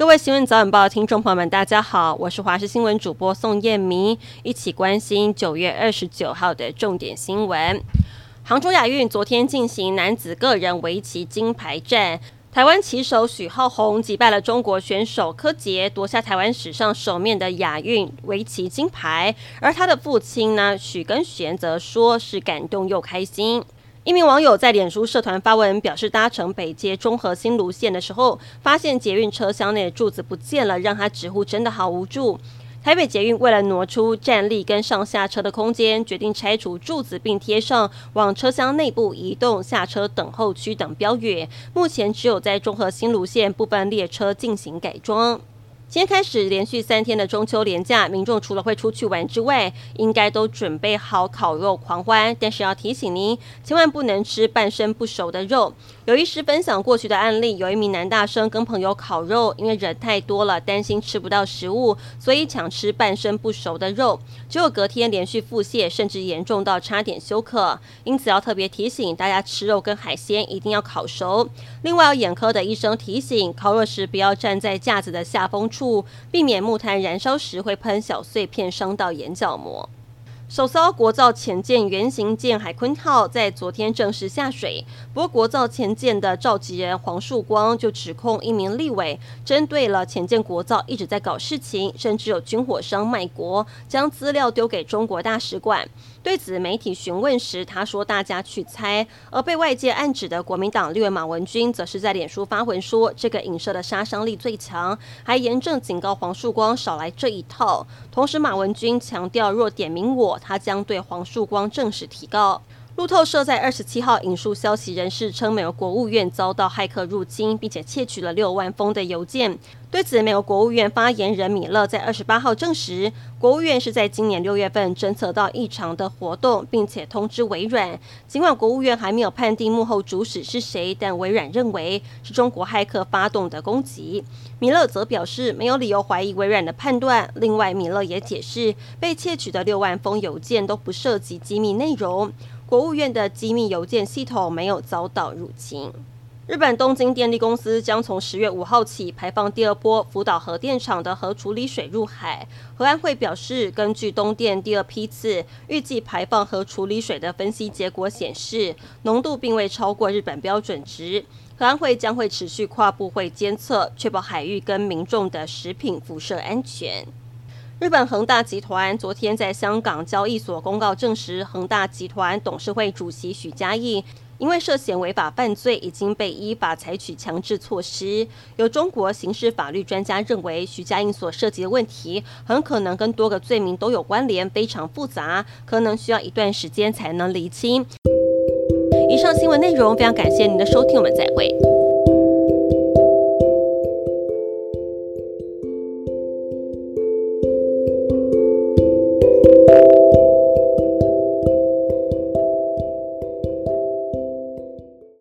各位新闻早晚报听众朋友们，大家好，我是华视新闻主播宋燕明，一起关心九月二十九号的重点新闻。杭州亚运昨天进行男子个人围棋金牌战，台湾棋手许皓鸿击败了中国选手柯洁，夺下台湾史上首面的亚运围棋金牌。而他的父亲呢，许耕璇则说是感动又开心。一名网友在脸书社团发文表示，搭乘北捷中和新芦线的时候，发现捷运车厢内的柱子不见了，让他直呼真的好无助。台北捷运为了挪出站立跟上下车的空间，决定拆除柱子，并贴上往车厢内部移动、下车等候区等标语。目前只有在中和新芦线部分列车进行改装。今天开始连续三天的中秋连假，民众除了会出去玩之外，应该都准备好烤肉狂欢。但是要提醒您，千万不能吃半生不熟的肉。有医师分享过去的案例，有一名男大生跟朋友烤肉，因为人太多了，担心吃不到食物，所以抢吃半生不熟的肉，结果隔天连续腹泻，甚至严重到差点休克。因此要特别提醒大家，吃肉跟海鲜一定要烤熟。另外，眼科的医生提醒，烤肉时不要站在架子的下风。避免木炭燃烧时会喷小碎片伤到眼角膜。首艘国造潜舰原型舰海鲲号在昨天正式下水，不过国造潜舰的召集人黄树光就指控一名立委针对了潜舰国造一直在搞事情，甚至有军火商卖国，将资料丢给中国大使馆。对此媒体询问时，他说大家去猜。而被外界暗指的国民党立委马文君，则是在脸书发文说这个影射的杀伤力最强，还严正警告黄树光少来这一套。同时，马文君强调若点名我。他将对黄树光正式提告。路透社在二十七号引述消息人士称，美国国务院遭到骇客入侵，并且窃取了六万封的邮件。对此，美国国务院发言人米勒在二十八号证实，国务院是在今年六月份侦测到异常的活动，并且通知微软。尽管国务院还没有判定幕后主使是谁，但微软认为是中国骇客发动的攻击。米勒则表示，没有理由怀疑微软的判断。另外，米勒也解释，被窃取的六万封邮件都不涉及机密内容。国务院的机密邮件系统没有遭到入侵。日本东京电力公司将从十月五号起排放第二波福岛核电厂的核处理水入海。核安会表示，根据东电第二批次预计排放核处理水的分析结果显示，浓度并未超过日本标准值。核安会将会持续跨部会监测，确保海域跟民众的食品辐射安全。日本恒大集团昨天在香港交易所公告证实，恒大集团董事会主席许家印因为涉嫌违法犯罪，已经被依法采取强制措施。有中国刑事法律专家认为，许家印所涉及的问题很可能跟多个罪名都有关联，非常复杂，可能需要一段时间才能厘清。以上新闻内容非常感谢您的收听，我们再会。